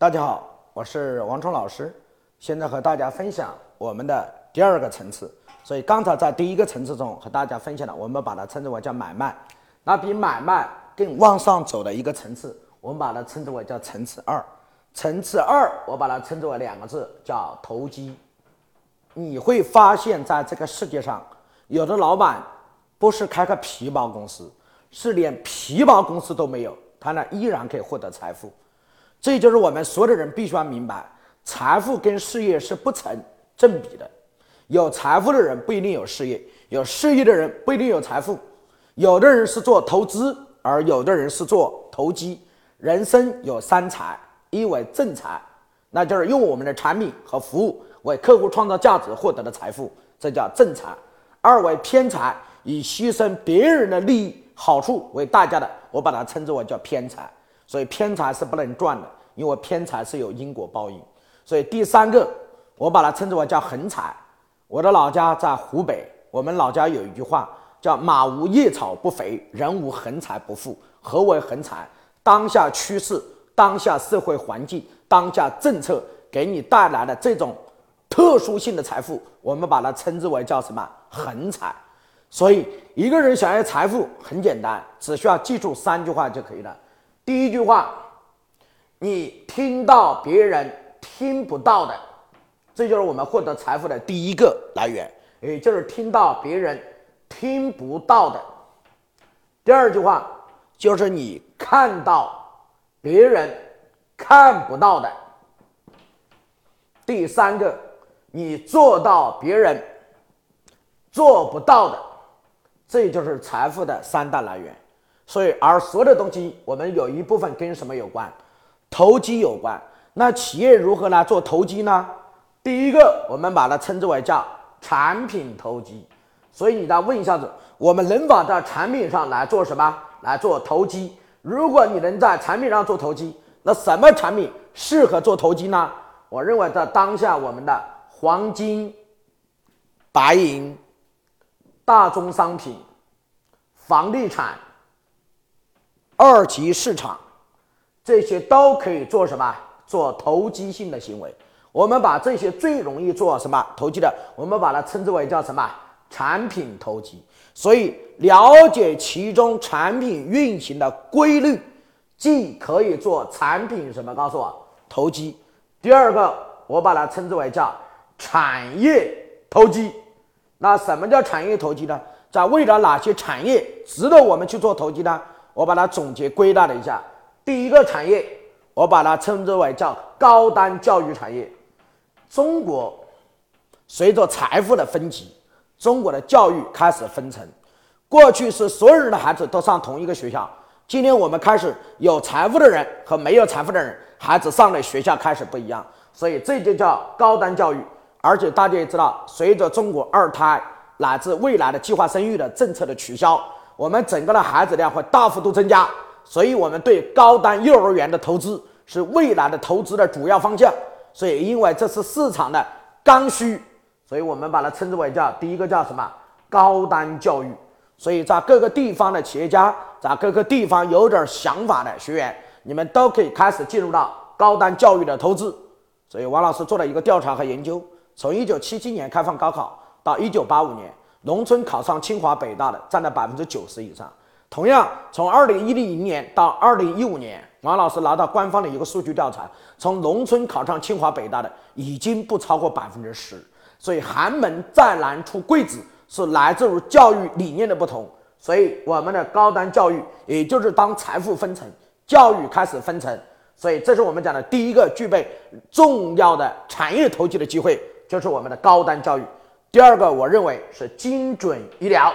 大家好，我是王冲老师，现在和大家分享我们的第二个层次。所以刚才在第一个层次中和大家分享了，我们把它称之为叫买卖。那比买卖更往上走的一个层次，我们把它称之为叫层次二。层次二，我把它称之为两个字，叫投机。你会发现在这个世界上，有的老板不是开个皮包公司，是连皮包公司都没有，他呢依然可以获得财富。这就是我们所有的人必须要明白，财富跟事业是不成正比的。有财富的人不一定有事业，有事业的人不一定有财富。有的人是做投资，而有的人是做投机。人生有三财：一为正财，那就是用我们的产品和服务为客户创造价值获得的财富，这叫正财；二为偏财，以牺牲别人的利益好处为代价的，我把它称之为叫偏财。所以偏财是不能赚的，因为偏财是有因果报应。所以第三个，我把它称之为叫横财。我的老家在湖北，我们老家有一句话叫“马无夜草不肥，人无横财不富”。何为横财？当下趋势、当下社会环境、当下政策给你带来的这种特殊性的财富，我们把它称之为叫什么横财。所以一个人想要财富很简单，只需要记住三句话就可以了。第一句话，你听到别人听不到的，这就是我们获得财富的第一个来源，也就是听到别人听不到的。第二句话就是你看到别人看不到的。第三个，你做到别人做不到的，这就是财富的三大来源。所以，而所有的东西，我们有一部分跟什么有关？投机有关。那企业如何来做投机呢？第一个，我们把它称之为叫产品投机。所以，你再问一下子，我们能否在产品上来做什么？来做投机？如果你能在产品上做投机，那什么产品适合做投机呢？我认为，在当下，我们的黄金、白银、大宗商品、房地产。二级市场，这些都可以做什么？做投机性的行为。我们把这些最容易做什么投机的，我们把它称之为叫什么？产品投机。所以了解其中产品运行的规律，既可以做产品什么？告诉我，投机。第二个，我把它称之为叫产业投机。那什么叫产业投机呢？在未来哪些产业值得我们去做投机呢？我把它总结归纳了一下，第一个产业，我把它称之为叫高端教育产业。中国随着财富的分级，中国的教育开始分层。过去是所有人的孩子都上同一个学校，今天我们开始有财富的人和没有财富的人孩子上的学校开始不一样，所以这就叫高端教育。而且大家也知道，随着中国二胎乃至未来的计划生育的政策的取消。我们整个的孩子量会大幅度增加，所以我们对高端幼儿园的投资是未来的投资的主要方向。所以，因为这是市场的刚需，所以我们把它称之为叫第一个叫什么高端教育。所以在各个地方的企业家，在各个地方有点想法的学员，你们都可以开始进入到高端教育的投资。所以，王老师做了一个调查和研究，从一九七七年开放高考到一九八五年。农村考上清华北大的占了百分之九十以上。同样，从二零一零年到二零一五年，王老师拿到官方的一个数据调查，从农村考上清华北大的已经不超过百分之十。所以，寒门再难出贵子，是来自于教育理念的不同。所以，我们的高端教育，也就是当财富分层，教育开始分层。所以，这是我们讲的第一个具备重要的产业投机的机会，就是我们的高端教育。第二个，我认为是精准医疗，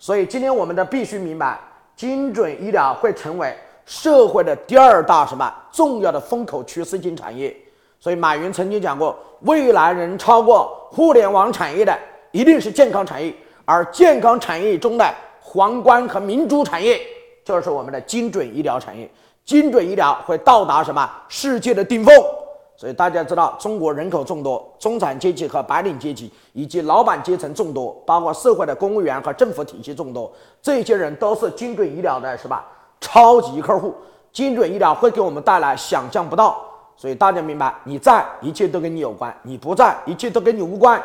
所以今天我们的必须明白，精准医疗会成为社会的第二大什么重要的风口趋势性产业。所以马云曾经讲过，未来能超过互联网产业的，一定是健康产业，而健康产业中的皇冠和明珠产业，就是我们的精准医疗产业。精准医疗会到达什么世界的顶峰？所以大家知道，中国人口众多，中产阶级和白领阶级以及老板阶层众多，包括社会的公务员和政府体系众多，这些人都是精准医疗的，是吧？超级客户。精准医疗会给我们带来想象不到。所以大家明白，你在一切都跟你有关；你不在，一切都跟你无关。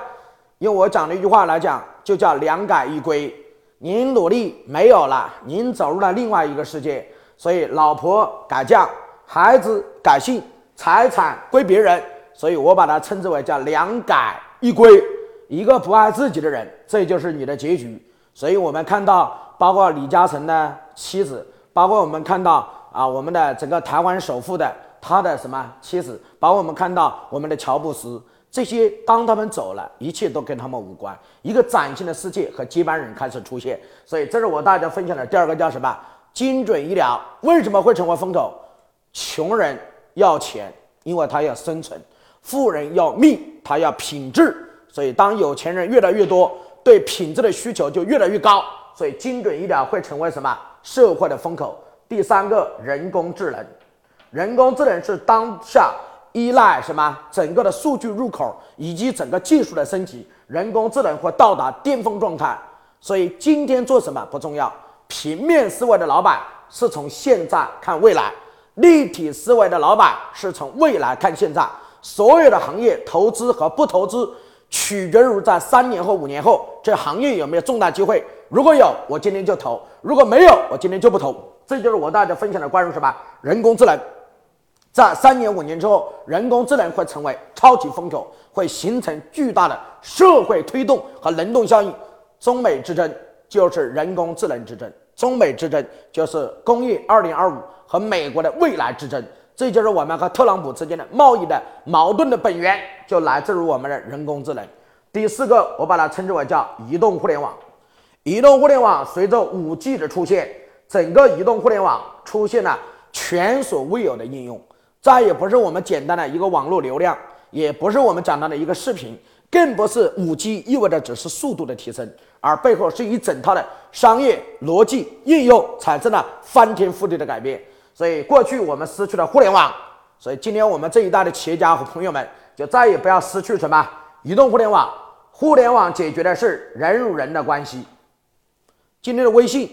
用我讲的一句话来讲，就叫两改一归。您努力没有了，您走入了另外一个世界。所以老婆改嫁，孩子改姓，财产归别人。所以我把它称之为叫两改一归。一个不爱自己的人，这就是你的结局。所以我们看到，包括李嘉诚的妻子，包括我们看到啊，我们的整个台湾首富的。他的什么妻子，包括我们看到我们的乔布斯这些，当他们走了，一切都跟他们无关。一个崭新的世界和接班人开始出现，所以这是我大家分享的第二个叫什么？精准医疗为什么会成为风口？穷人要钱，因为他要生存；富人要命，他要品质。所以当有钱人越来越多，对品质的需求就越来越高，所以精准医疗会成为什么？社会的风口。第三个，人工智能。人工智能是当下依赖什么？整个的数据入口以及整个技术的升级，人工智能会到达巅峰状态。所以今天做什么不重要，平面思维的老板是从现在看未来，立体思维的老板是从未来看现在。所有的行业投资和不投资，取决于在三年后、五年后这行业有没有重大机会。如果有，我今天就投；如果没有，我今天就不投。这就是我大家分享的关于什么人工智能。在三年五年之后，人工智能会成为超级风口，会形成巨大的社会推动和能动效应。中美之争就是人工智能之争，中美之争就是工业二零二五和美国的未来之争。这就是我们和特朗普之间的贸易的矛盾的本源，就来自于我们的人工智能。第四个，我把它称之为叫移动互联网。移动互联网随着五 G 的出现，整个移动互联网出现了前所未有的应用。再也不是我们简单的一个网络流量，也不是我们讲到的一个视频，更不是五 G 意味着只是速度的提升，而背后是一整套的商业逻辑应用产生了翻天覆地的改变。所以过去我们失去了互联网，所以今天我们这一代的企业家和朋友们就再也不要失去什么移动互联网。互联网解决的是人与人的关系。今天的微信、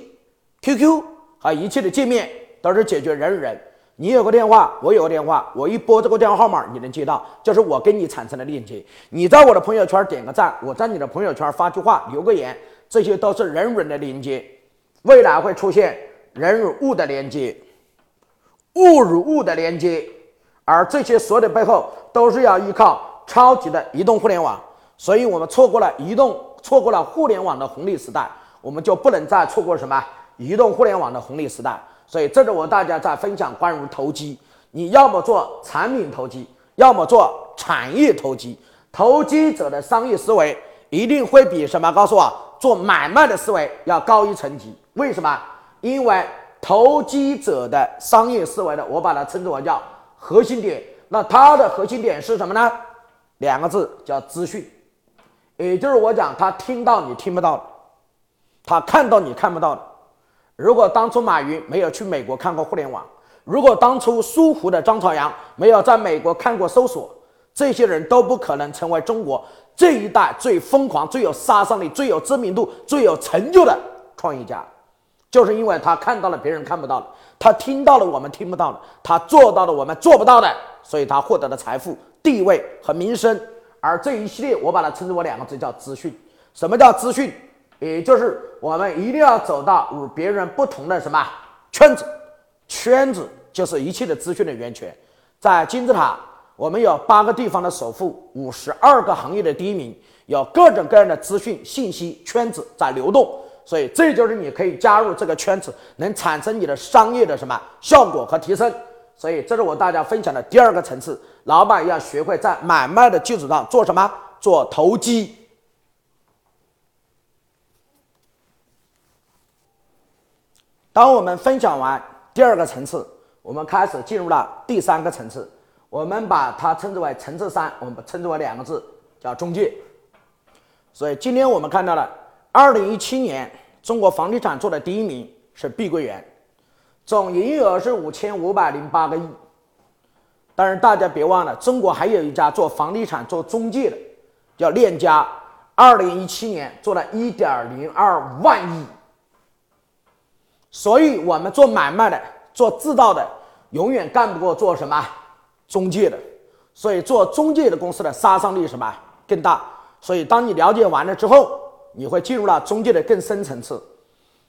QQ 和一切的界面都是解决人与人。你有个电话，我有个电话，我一拨这个电话号码，你能接到，就是我跟你产生的链接。你在我的朋友圈点个赞，我在你的朋友圈发句话，留个言，这些都是人与人的连接。未来会出现人与物的连接，物与物的连接，而这些所有的背后都是要依靠超级的移动互联网。所以我们错过了移动，错过了互联网的红利时代，我们就不能再错过什么移动互联网的红利时代。所以，这是我大家在分享关于投机，你要么做产品投机，要么做产业投机。投机者的商业思维一定会比什么？告诉我，做买卖的思维要高一层级。为什么？因为投机者的商业思维的，我把它称之为叫核心点。那它的核心点是什么呢？两个字叫资讯，也就是我讲，他听到你听不到的，他看到你看不到的。如果当初马云没有去美国看过互联网，如果当初苏湖的张朝阳没有在美国看过搜索，这些人都不可能成为中国这一代最疯狂、最有杀伤力、最有知名度、最有成就的创业家，就是因为他看到了别人看不到的，他听到了我们听不到的，他做到了我们做不到的，所以他获得了财富、地位和名声。而这一系列，我把它称之为两个字，叫资讯。什么叫资讯？也就是我们一定要走到与别人不同的什么圈子，圈子就是一切的资讯的源泉。在金字塔，我们有八个地方的首富，五十二个行业的第一名，有各种各样的资讯信息圈子在流动。所以这就是你可以加入这个圈子，能产生你的商业的什么效果和提升。所以这是我大家分享的第二个层次，老板要学会在买卖的基础上做什么？做投机。当我们分享完第二个层次，我们开始进入了第三个层次，我们把它称之为层次三，我们称之为两个字，叫中介。所以今天我们看到了，二零一七年中国房地产做的第一名是碧桂园，总营业额是五千五百零八个亿。但是大家别忘了，中国还有一家做房地产做中介的，叫链家，二零一七年做了一点零二万亿。所以，我们做买卖的、做制造的，永远干不过做什么中介的。所以做中介的公司的杀伤力什么更大？所以当你了解完了之后，你会进入了中介的更深层次。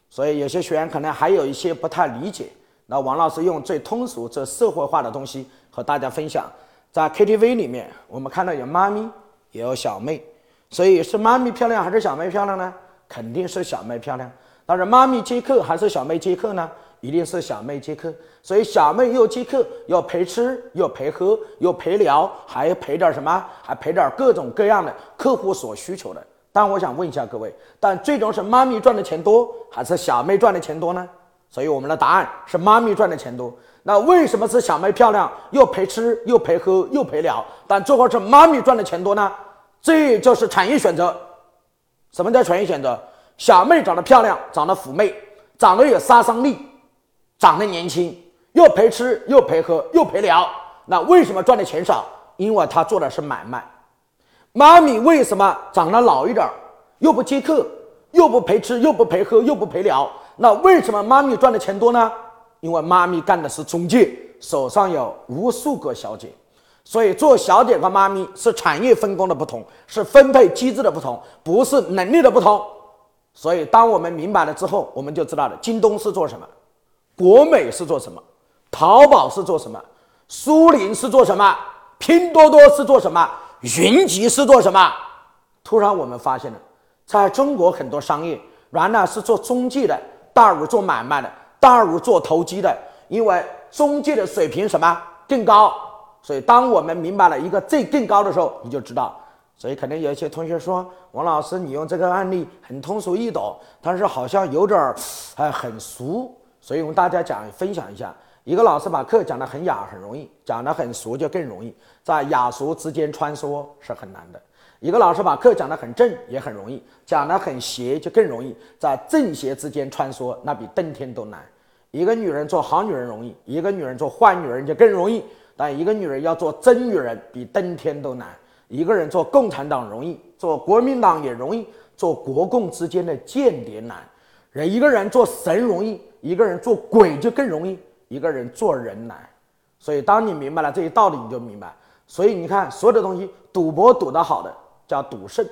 所以有些学员可能还有一些不太理解。那王老师用最通俗、最社会化的东西和大家分享。在 KTV 里面，我们看到有妈咪，也有小妹。所以是妈咪漂亮还是小妹漂亮呢？肯定是小妹漂亮。但是妈咪接客还是小妹接客呢？一定是小妹接客，所以小妹又接客，又陪吃，又陪喝，又陪聊，还陪点什么？还陪点各种各样的客户所需求的。但我想问一下各位，但最终是妈咪赚的钱多，还是小妹赚的钱多呢？所以我们的答案是妈咪赚的钱多。那为什么是小妹漂亮，又陪吃，又陪喝，又陪聊，但最后是妈咪赚的钱多呢？这就是产业选择。什么叫产业选择？小妹长得漂亮，长得妩媚，长得有杀伤力。长得年轻，又陪吃又陪喝又陪聊，那为什么赚的钱少？因为她做的是买卖。妈咪为什么长得老一点，又不接客，又不陪吃，又不陪喝，又不陪聊？那为什么妈咪赚的钱多呢？因为妈咪干的是中介，手上有无数个小姐，所以做小姐和妈咪是产业分工的不同，是分配机制的不同，不是能力的不同。所以当我们明白了之后，我们就知道了京东是做什么。国美是做什么？淘宝是做什么？苏宁是做什么？拼多多是做什么？云集是做什么？突然我们发现了，在中国很多商业原来是做中介的，大于做买卖的，大于做投机的，因为中介的水平什么更高。所以当我们明白了一个最更高的时候，你就知道。所以可能有一些同学说，王老师你用这个案例很通俗易懂，但是好像有点儿哎很俗。所以我们大家讲分享一下，一个老师把课讲得很雅很容易，讲得很俗就更容易，在雅俗之间穿梭是很难的。一个老师把课讲得很正也很容易，讲得很邪就更容易，在正邪之间穿梭那比登天都难。一个女人做好女人容易，一个女人做坏女人就更容易，但一个女人要做真女人比登天都难。一个人做共产党容易，做国民党也容易，做国共之间的间谍难。人一个人做神容易。一个人做鬼就更容易，一个人做人难，所以当你明白了这些道理，你就明白。所以你看，所有的东西，赌博赌得好的叫赌圣，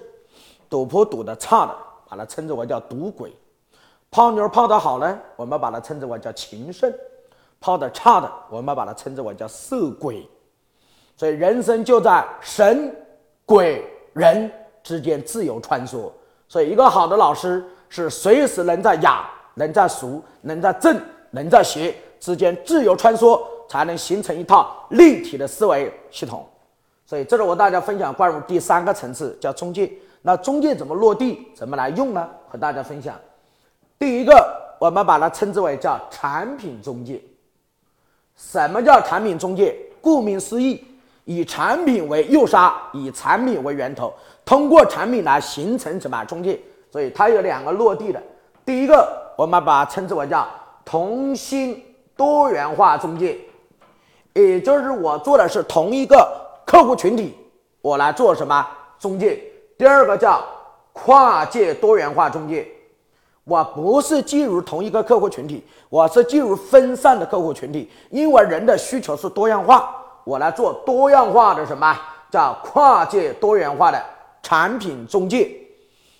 赌博赌得差的，把它称之为叫赌鬼；泡妞泡得好呢，我们把它称之为叫情圣；泡得差的，我们把它称之为叫色鬼。所以人生就在神、鬼、人之间自由穿梭。所以一个好的老师是随时能在雅。能在俗、能在正、能在邪之间自由穿梭，才能形成一套立体的思维系统。所以，这是我大家分享关于第三个层次，叫中介。那中介怎么落地？怎么来用呢？和大家分享。第一个，我们把它称之为叫产品中介。什么叫产品中介？顾名思义，以产品为诱杀，以产品为源头，通过产品来形成什么中介？所以，它有两个落地的。第一个。我们把它称之为叫同心多元化中介，也就是我做的是同一个客户群体，我来做什么中介？第二个叫跨界多元化中介，我不是进入同一个客户群体，我是进入分散的客户群体，因为人的需求是多样化，我来做多样化的什么叫跨界多元化的产品中介，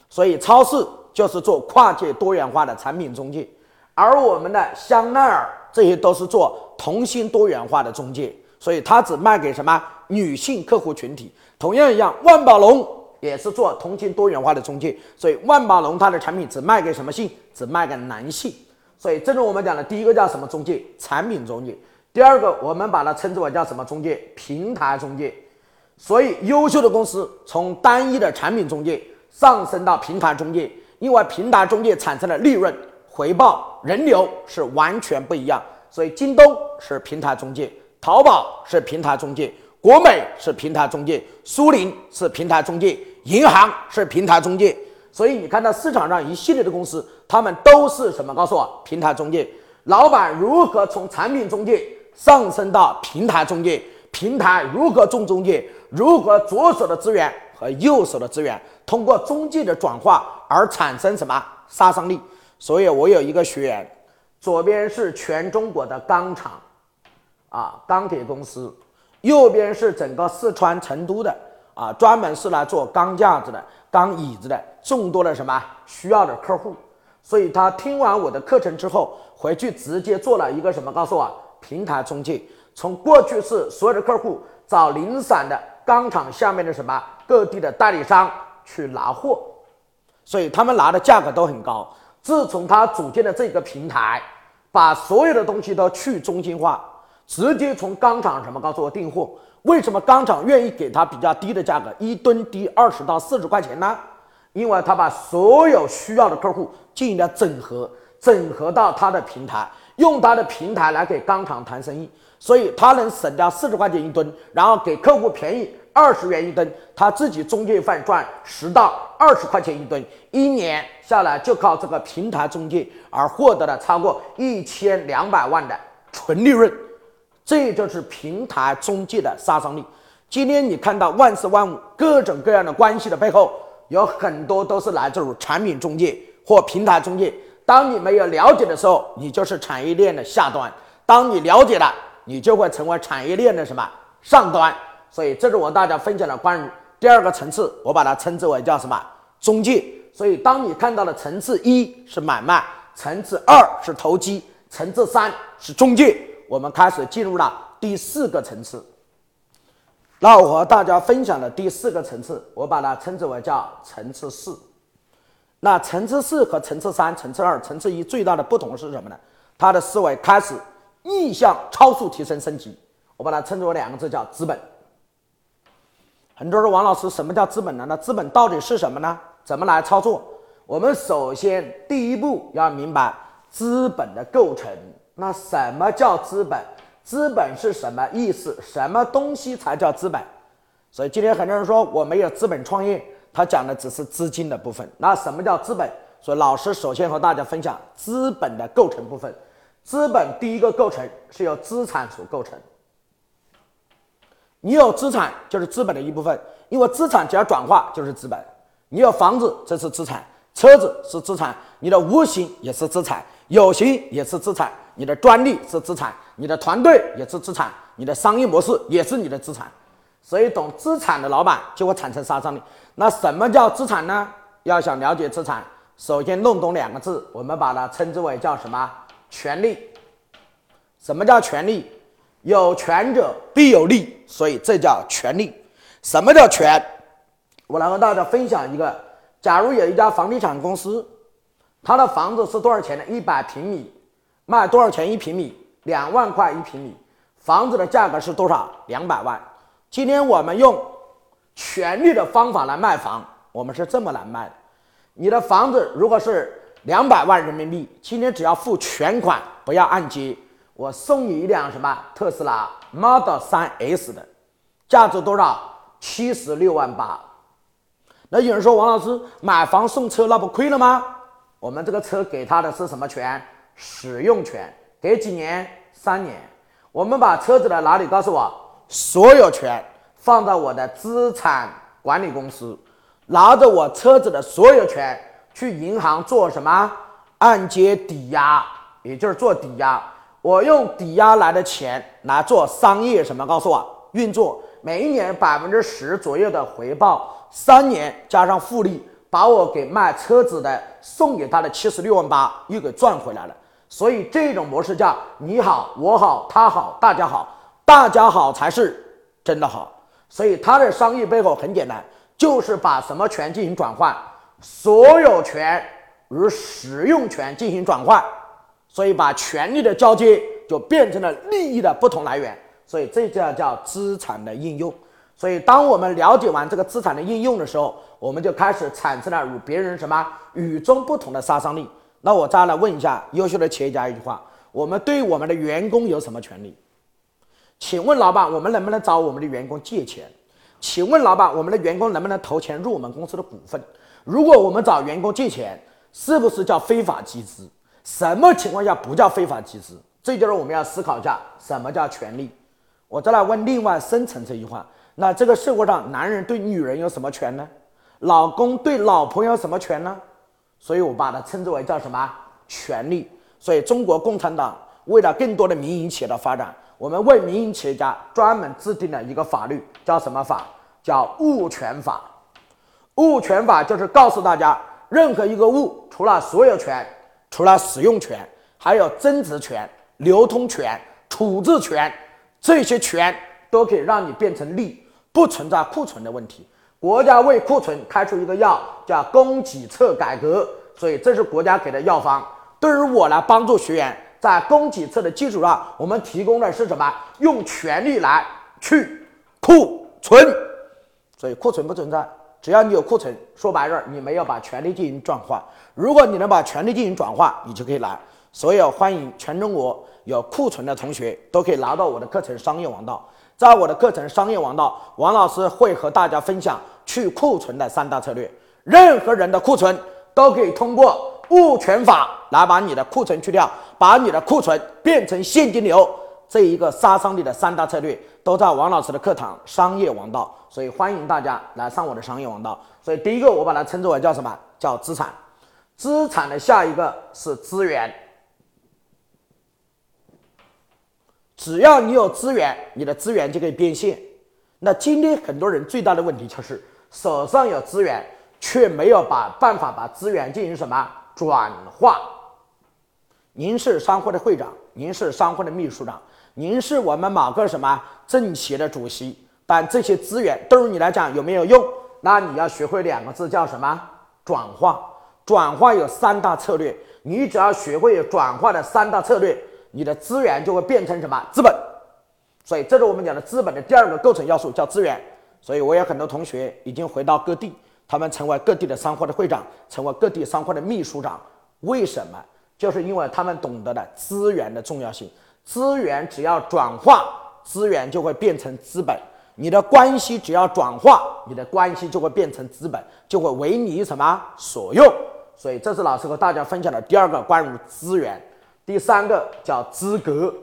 所以超市。就是做跨界多元化的产品中介，而我们的香奈儿这些都是做同心多元化的中介，所以它只卖给什么女性客户群体。同样一样，万宝龙也是做同心多元化的中介，所以万宝龙它的产品只卖给什么性？只卖给男性。所以这是我们讲的第一个叫什么中介？产品中介。第二个，我们把它称之为叫什么中介？平台中介。所以优秀的公司从单一的产品中介上升到平台中介。因为平台中介产生的利润、回报、人流是完全不一样，所以京东是平台中介，淘宝是平台中介，国美是平台中介，苏宁是平台中介，银行是平台中介。所以你看到市场上一系列的公司，他们都是什么？告诉我，平台中介。老板如何从产品中介上升到平台中介？平台如何重中介？如何左手的资源和右手的资源？通过中介的转化而产生什么杀伤力？所以我有一个学员，左边是全中国的钢厂，啊钢铁公司，右边是整个四川成都的啊，专门是来做钢架子的、钢椅子的众多的什么需要的客户。所以他听完我的课程之后，回去直接做了一个什么？告诉我，平台中介。从过去是所有的客户找零散的钢厂下面的什么各地的代理商去拿货，所以他们拿的价格都很高。自从他组建的这个平台，把所有的东西都去中心化，直接从钢厂什么告诉我订货。为什么钢厂愿意给他比较低的价格，一吨低二十到四十块钱呢？因为他把所有需要的客户进行了整合，整合到他的平台，用他的平台来给钢厂谈生意，所以他能省掉四十块钱一吨，然后给客户便宜二十元一吨，他自己中介费赚十到二十块钱一吨，一年下来就靠这个平台中介而获得了超过一千两百万的纯利润，这就是平台中介的杀伤力。今天你看到万事万物各种各样的关系的背后。有很多都是来自于产品中介或平台中介。当你没有了解的时候，你就是产业链的下端；当你了解了，你就会成为产业链的什么上端。所以，这是我大家分享的关于第二个层次，我把它称之为叫什么中介。所以，当你看到了层次一是买卖，层次二是投机，层次三是中介，我们开始进入了第四个层次。那我和大家分享的第四个层次，我把它称之为叫层次四。那层次四和层次三、层次二、层次一最大的不同是什么呢？它的思维开始逆向超速提升升级，我把它称之为两个字叫资本。很多人说王老师，什么叫资本呢？那资本到底是什么呢？怎么来操作？我们首先第一步要明白资本的构成。那什么叫资本？资本是什么意思？什么东西才叫资本？所以今天很多人说我没有资本创业，他讲的只是资金的部分。那什么叫资本？所以老师首先和大家分享资本的构成部分。资本第一个构成是由资产所构成。你有资产就是资本的一部分，因为资产只要转化就是资本。你有房子，这是资产；车子是资产；你的无形也是资产，有形也是资产。你的专利是资产，你的团队也是资产，你的商业模式也是你的资产，所以懂资产的老板就会产生杀伤力。那什么叫资产呢？要想了解资产，首先弄懂两个字，我们把它称之为叫什么？权利。什么叫权利？有权者必有利，所以这叫权利。什么叫权？我来和大家分享一个：假如有一家房地产公司，它的房子是多少钱的？一百平米。卖多少钱一平米？两万块一平米，房子的价格是多少？两百万。今天我们用权利的方法来卖房，我们是这么来卖的。你的房子如果是两百万人民币，今天只要付全款，不要按揭，我送你一辆什么特斯拉 Model 3 S 的，价值多少？七十六万八。那有人说王老师买房送车那不亏了吗？我们这个车给他的是什么权？使用权给几年？三年。我们把车子的哪里告诉我？所有权放到我的资产管理公司，拿着我车子的所有权去银行做什么？按揭抵押，也就是做抵押。我用抵押来的钱来做商业什么？告诉我运作，每一年百分之十左右的回报，三年加上复利，把我给卖车子的送给他的七十六万八又给赚回来了。所以这种模式叫你好我好他好大家好，大家好才是真的好。所以它的商业背后很简单，就是把什么权进行转换，所有权与使用权进行转换，所以把权力的交接就变成了利益的不同来源。所以这叫叫资产的应用。所以当我们了解完这个资产的应用的时候，我们就开始产生了与别人什么与众不同的杀伤力。那我再来问一下优秀的企业家一句话：我们对我们的员工有什么权利？请问老板，我们能不能找我们的员工借钱？请问老板，我们的员工能不能投钱入我们公司的股份？如果我们找员工借钱，是不是叫非法集资？什么情况下不叫非法集资？这就是我们要思考一下什么叫权利。我再来问另外深层次一句话：那这个社会上，男人对女人有什么权呢？老公对老婆有什么权呢？所以我把它称之为叫什么权利？所以中国共产党为了更多的民营企业的发展，我们为民营企业家专门制定了一个法律，叫什么法？叫物权法。物权法就是告诉大家，任何一个物，除了所有权、除了使用权，还有增值权、流通权、处置权，这些权都可以让你变成利，不存在库存的问题。国家为库存开出一个药，叫供给侧改革，所以这是国家给的药方。对于我来帮助学员，在供给侧的基础上，我们提供的是什么？用权力来去库存，所以库存不存在。只要你有库存，说白了，你没有把权利进行转化。如果你能把权利进行转化，你就可以来。所有欢迎全中国有库存的同学都可以拿到我的课程《商业王道》。在我的课程《商业王道》，王老师会和大家分享去库存的三大策略。任何人的库存都可以通过物权法来把你的库存去掉，把你的库存变成现金流。这一个杀伤力的三大策略都在王老师的课堂《商业王道》，所以欢迎大家来上我的《商业王道》。所以第一个我把它称之为叫什么？叫资产。资产的下一个是资源。只要你有资源，你的资源就可以变现。那今天很多人最大的问题就是手上有资源，却没有把办法把资源进行什么转化。您是商会的会长，您是商会的秘书长。您是我们某个什么政协的主席，但这些资源对于你来讲有没有用？那你要学会两个字，叫什么？转化。转化有三大策略，你只要学会转化的三大策略，你的资源就会变成什么？资本。所以这是我们讲的资本的第二个构成要素，叫资源。所以我有很多同学已经回到各地，他们成为各地的商会的会长，成为各地商会的秘书长。为什么？就是因为他们懂得了资源的重要性。资源只要转化，资源就会变成资本。你的关系只要转化，你的关系就会变成资本，就会为你什么所用。所以，这是老师和大家分享的第二个关于资源。第三个叫资格。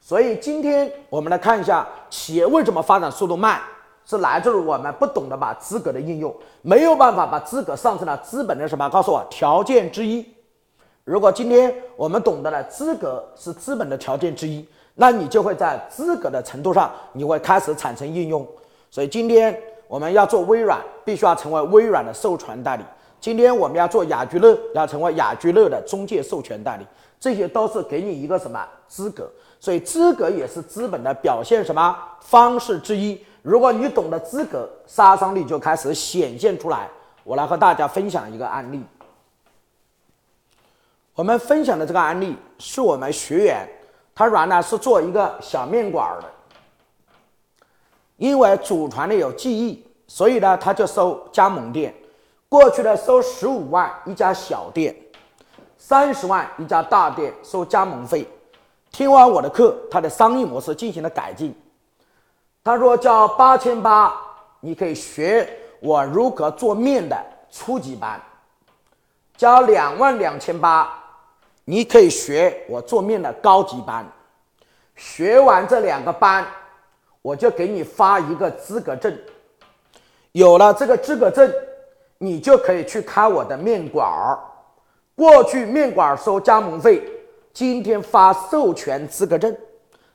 所以，今天我们来看一下企业为什么发展速度慢，是来自于我们不懂得把资格的应用，没有办法把资格上升到资本的什么？告诉我条件之一。如果今天我们懂得了资格是资本的条件之一，那你就会在资格的程度上，你会开始产生应用。所以今天我们要做微软，必须要成为微软的授权代理；今天我们要做雅居乐，要成为雅居乐的中介授权代理。这些都是给你一个什么资格？所以资格也是资本的表现什么方式之一。如果你懂得资格，杀伤力就开始显现出来。我来和大家分享一个案例。我们分享的这个案例是我们学员，他原来是做一个小面馆的，因为祖传的有技艺，所以呢他就收加盟店。过去呢收十五万一家小店，三十万一家大店收加盟费。听完我的课，他的商业模式进行了改进。他说交八千八，你可以学我如何做面的初级班，交两万两千八。你可以学我做面的高级班，学完这两个班，我就给你发一个资格证。有了这个资格证，你就可以去开我的面馆儿。过去面馆收加盟费，今天发授权资格证，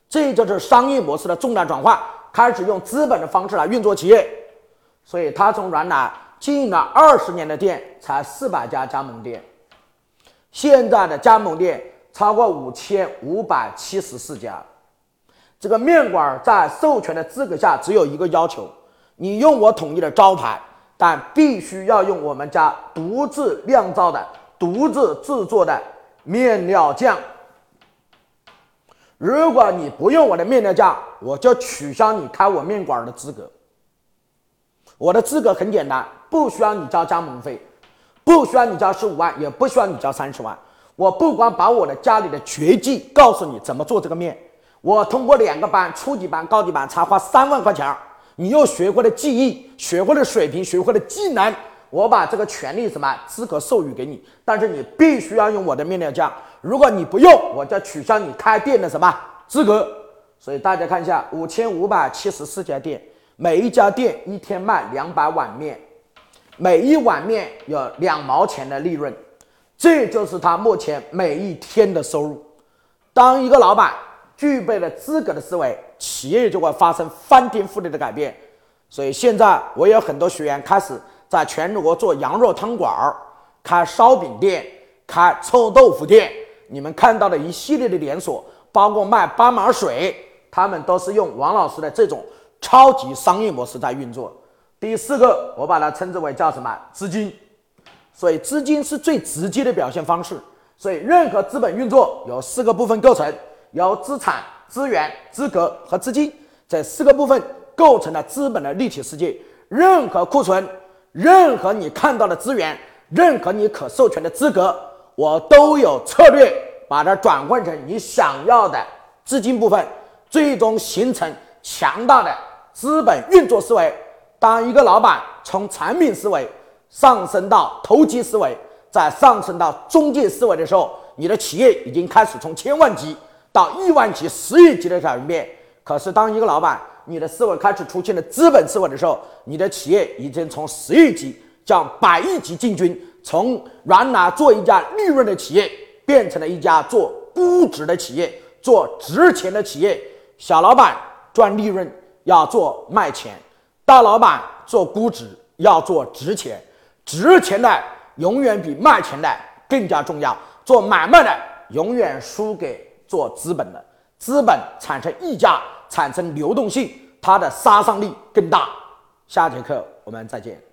这就是商业模式的重大转换，开始用资本的方式来运作企业。所以他从原来经营了二十年的店，才四百家加盟店。现在的加盟店超过五千五百七十四家。这个面馆在授权的资格下，只有一个要求：你用我统一的招牌，但必须要用我们家独自酿造的、独自制作的面料酱。如果你不用我的面料酱，我就取消你开我面馆的资格。我的资格很简单，不需要你交加盟费。不需要你交十五万，也不需要你交三十万。我不光把我的家里的绝技告诉你怎么做这个面，我通过两个班，初级班、高级班，才花三万块钱。你又学会了技艺，学会了水平，学会了技能，我把这个权利什么资格授予给你。但是你必须要用我的面料酱，如果你不用，我就取消你开店的什么资格。所以大家看一下，五千五百七十四家店，每一家店一天卖两百碗面。每一碗面有两毛钱的利润，这就是他目前每一天的收入。当一个老板具备了资格的思维，企业就会发生翻天覆地的改变。所以现在我有很多学员开始在全国做羊肉汤馆儿、开烧饼店、开臭豆腐店。你们看到的一系列的连锁，包括卖八马水，他们都是用王老师的这种超级商业模式在运作。第四个，我把它称之为叫什么？资金。所以资金是最直接的表现方式。所以任何资本运作由四个部分构成：由资产、资源、资格和资金这四个部分构成了资本的立体世界。任何库存，任何你看到的资源，任何你可授权的资格，我都有策略把它转换成你想要的资金部分，最终形成强大的资本运作思维。当一个老板从产品思维上升到投机思维，再上升到中介思维的时候，你的企业已经开始从千万级到亿万级、十亿级的转变。可是，当一个老板你的思维开始出现了资本思维的时候，你的企业已经从十亿级向百亿级进军，从原来做一家利润的企业，变成了一家做估值的企业，做值钱的企业。小老板赚利润要做卖钱。大老板做估值要做值钱，值钱的永远比卖钱的更加重要。做买卖的永远输给做资本的，资本产生溢价，产生流动性，它的杀伤力更大。下节课我们再见。